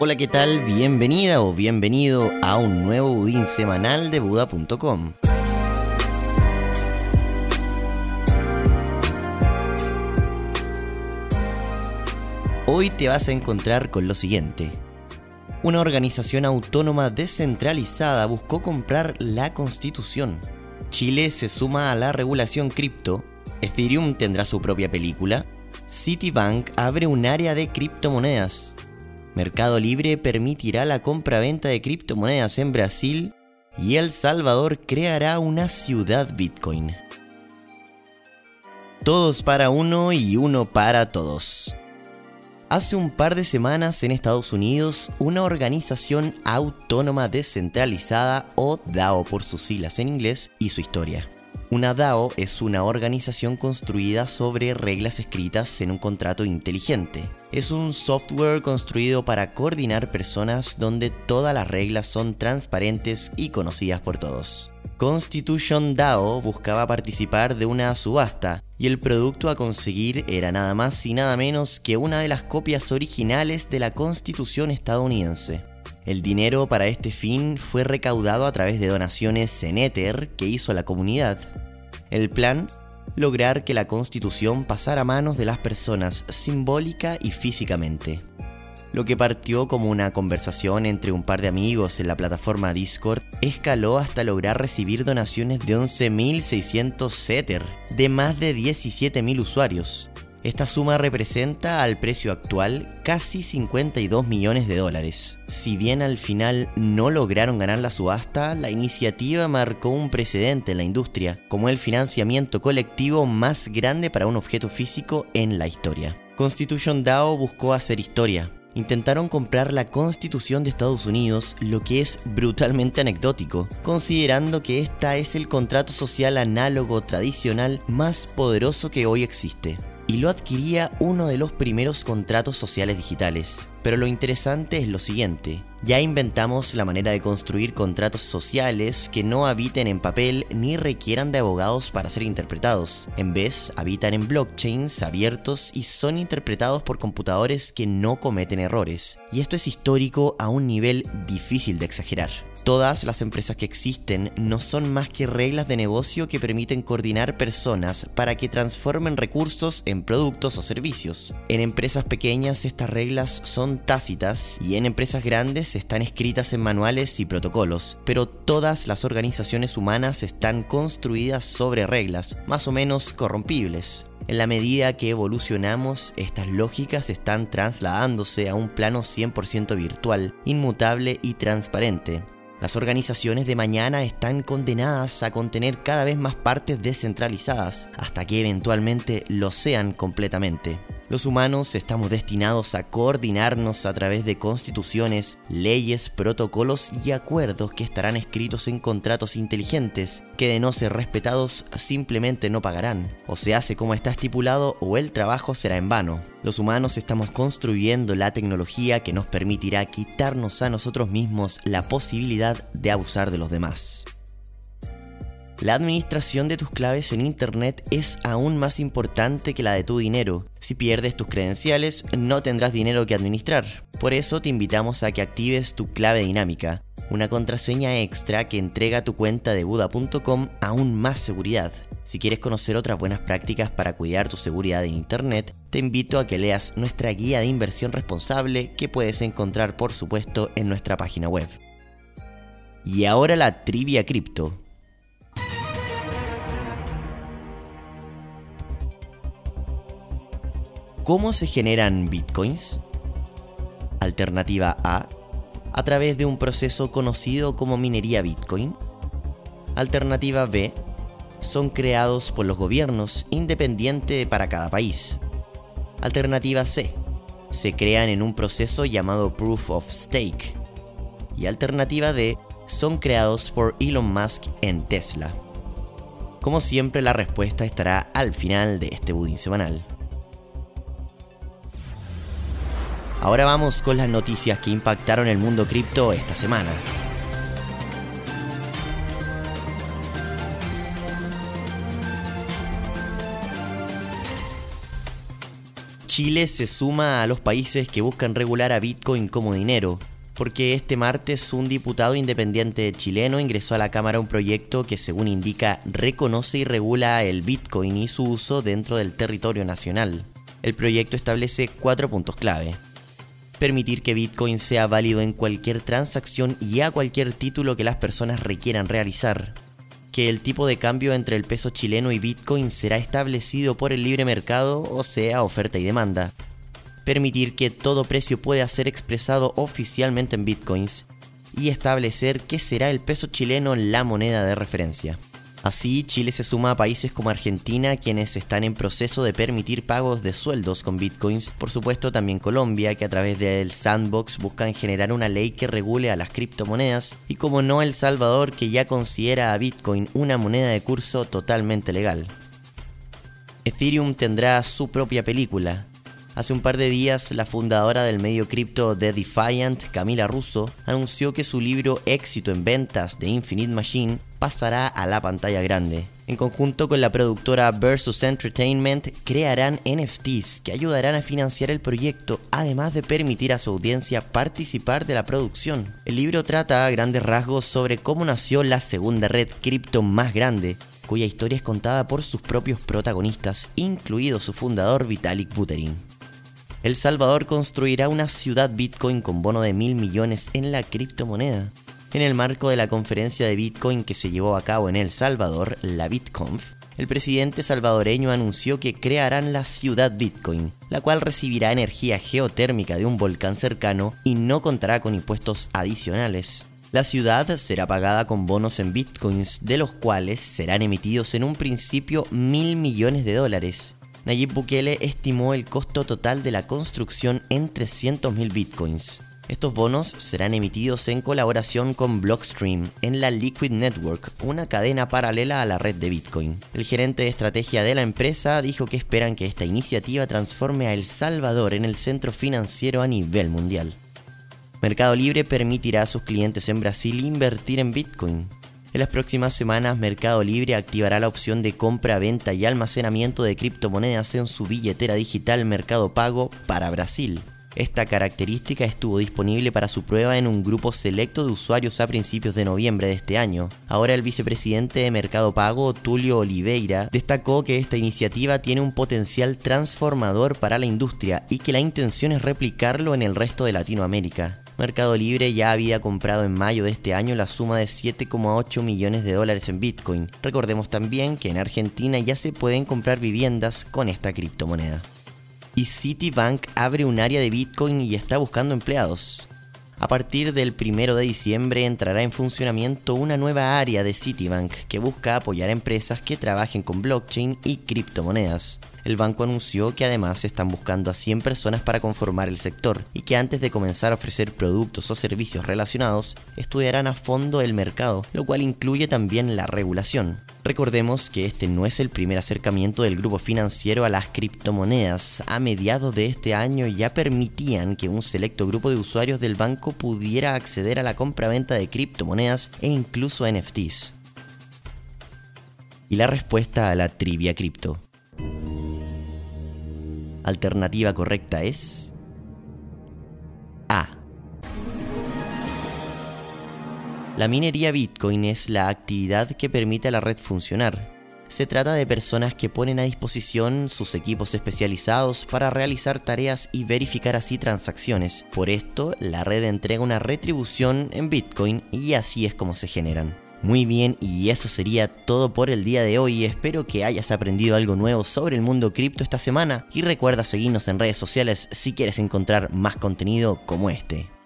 Hola, ¿qué tal? Bienvenida o bienvenido a un nuevo budín semanal de Buda.com. Hoy te vas a encontrar con lo siguiente. Una organización autónoma descentralizada buscó comprar la constitución. Chile se suma a la regulación cripto. Ethereum tendrá su propia película. Citibank abre un área de criptomonedas. Mercado Libre permitirá la compra-venta de criptomonedas en Brasil. Y El Salvador creará una ciudad Bitcoin. Todos para uno y uno para todos. Hace un par de semanas en Estados Unidos, una organización autónoma descentralizada o DAO por sus siglas en inglés y su historia. Una DAO es una organización construida sobre reglas escritas en un contrato inteligente. Es un software construido para coordinar personas donde todas las reglas son transparentes y conocidas por todos. Constitution DAO buscaba participar de una subasta y el producto a conseguir era nada más y nada menos que una de las copias originales de la Constitución estadounidense. El dinero para este fin fue recaudado a través de donaciones en Ether que hizo la comunidad. El plan, lograr que la Constitución pasara a manos de las personas simbólica y físicamente. Lo que partió como una conversación entre un par de amigos en la plataforma Discord escaló hasta lograr recibir donaciones de 11.600 Ether de más de 17.000 usuarios. Esta suma representa al precio actual casi 52 millones de dólares. Si bien al final no lograron ganar la subasta, la iniciativa marcó un precedente en la industria como el financiamiento colectivo más grande para un objeto físico en la historia. Constitution DAO buscó hacer historia, intentaron comprar la Constitución de Estados Unidos, lo que es brutalmente anecdótico, considerando que esta es el contrato social análogo tradicional más poderoso que hoy existe. Y lo adquiría uno de los primeros contratos sociales digitales. Pero lo interesante es lo siguiente, ya inventamos la manera de construir contratos sociales que no habiten en papel ni requieran de abogados para ser interpretados. En vez, habitan en blockchains abiertos y son interpretados por computadores que no cometen errores. Y esto es histórico a un nivel difícil de exagerar. Todas las empresas que existen no son más que reglas de negocio que permiten coordinar personas para que transformen recursos en productos o servicios. En empresas pequeñas estas reglas son tácitas y en empresas grandes están escritas en manuales y protocolos, pero todas las organizaciones humanas están construidas sobre reglas más o menos corrompibles. En la medida que evolucionamos, estas lógicas están trasladándose a un plano 100% virtual, inmutable y transparente. Las organizaciones de mañana están condenadas a contener cada vez más partes descentralizadas, hasta que eventualmente lo sean completamente. Los humanos estamos destinados a coordinarnos a través de constituciones, leyes, protocolos y acuerdos que estarán escritos en contratos inteligentes, que de no ser respetados simplemente no pagarán. O se hace como está estipulado o el trabajo será en vano. Los humanos estamos construyendo la tecnología que nos permitirá quitarnos a nosotros mismos la posibilidad de abusar de los demás. La administración de tus claves en Internet es aún más importante que la de tu dinero. Si pierdes tus credenciales, no tendrás dinero que administrar. Por eso te invitamos a que actives tu clave dinámica, una contraseña extra que entrega tu cuenta de Buda.com aún más seguridad. Si quieres conocer otras buenas prácticas para cuidar tu seguridad en Internet, te invito a que leas nuestra guía de inversión responsable que puedes encontrar por supuesto en nuestra página web. Y ahora la trivia cripto. ¿Cómo se generan bitcoins? Alternativa A. A través de un proceso conocido como minería bitcoin. Alternativa B. Son creados por los gobiernos independiente para cada país. Alternativa C. Se crean en un proceso llamado Proof of Stake. Y alternativa D. Son creados por Elon Musk en Tesla. Como siempre la respuesta estará al final de este budín semanal. Ahora vamos con las noticias que impactaron el mundo cripto esta semana. Chile se suma a los países que buscan regular a Bitcoin como dinero, porque este martes un diputado independiente chileno ingresó a la Cámara un proyecto que según indica reconoce y regula el Bitcoin y su uso dentro del territorio nacional. El proyecto establece cuatro puntos clave. Permitir que Bitcoin sea válido en cualquier transacción y a cualquier título que las personas requieran realizar. Que el tipo de cambio entre el peso chileno y Bitcoin será establecido por el libre mercado, o sea, oferta y demanda permitir que todo precio pueda ser expresado oficialmente en bitcoins y establecer qué será el peso chileno la moneda de referencia. Así, Chile se suma a países como Argentina, quienes están en proceso de permitir pagos de sueldos con bitcoins, por supuesto también Colombia, que a través del sandbox buscan generar una ley que regule a las criptomonedas, y como no El Salvador, que ya considera a bitcoin una moneda de curso totalmente legal. Ethereum tendrá su propia película, Hace un par de días, la fundadora del medio cripto The Defiant, Camila Russo, anunció que su libro Éxito en ventas de Infinite Machine pasará a la pantalla grande. En conjunto con la productora Versus Entertainment, crearán NFTs que ayudarán a financiar el proyecto, además de permitir a su audiencia participar de la producción. El libro trata a grandes rasgos sobre cómo nació la segunda red cripto más grande, cuya historia es contada por sus propios protagonistas, incluido su fundador Vitalik Buterin. El Salvador construirá una ciudad Bitcoin con bono de mil millones en la criptomoneda. En el marco de la conferencia de Bitcoin que se llevó a cabo en El Salvador, la BitConf, el presidente salvadoreño anunció que crearán la ciudad Bitcoin, la cual recibirá energía geotérmica de un volcán cercano y no contará con impuestos adicionales. La ciudad será pagada con bonos en bitcoins, de los cuales serán emitidos en un principio mil millones de dólares. Nayib Bukele estimó el costo total de la construcción en 300.000 bitcoins. Estos bonos serán emitidos en colaboración con Blockstream en la Liquid Network, una cadena paralela a la red de Bitcoin. El gerente de estrategia de la empresa dijo que esperan que esta iniciativa transforme a El Salvador en el centro financiero a nivel mundial. Mercado Libre permitirá a sus clientes en Brasil invertir en Bitcoin. En las próximas semanas, Mercado Libre activará la opción de compra, venta y almacenamiento de criptomonedas en su billetera digital Mercado Pago para Brasil. Esta característica estuvo disponible para su prueba en un grupo selecto de usuarios a principios de noviembre de este año. Ahora el vicepresidente de Mercado Pago, Tulio Oliveira, destacó que esta iniciativa tiene un potencial transformador para la industria y que la intención es replicarlo en el resto de Latinoamérica. Mercado Libre ya había comprado en mayo de este año la suma de 7,8 millones de dólares en Bitcoin. Recordemos también que en Argentina ya se pueden comprar viviendas con esta criptomoneda. Y Citibank abre un área de Bitcoin y está buscando empleados. A partir del 1 de diciembre entrará en funcionamiento una nueva área de Citibank que busca apoyar a empresas que trabajen con blockchain y criptomonedas. El banco anunció que además están buscando a 100 personas para conformar el sector y que antes de comenzar a ofrecer productos o servicios relacionados, estudiarán a fondo el mercado, lo cual incluye también la regulación. Recordemos que este no es el primer acercamiento del grupo financiero a las criptomonedas. A mediados de este año ya permitían que un selecto grupo de usuarios del banco pudiera acceder a la compra-venta de criptomonedas e incluso NFTs. Y la respuesta a la trivia cripto. Alternativa correcta es A. La minería Bitcoin es la actividad que permite a la red funcionar. Se trata de personas que ponen a disposición sus equipos especializados para realizar tareas y verificar así transacciones. Por esto, la red entrega una retribución en Bitcoin y así es como se generan. Muy bien, y eso sería todo por el día de hoy. Espero que hayas aprendido algo nuevo sobre el mundo cripto esta semana y recuerda seguirnos en redes sociales si quieres encontrar más contenido como este.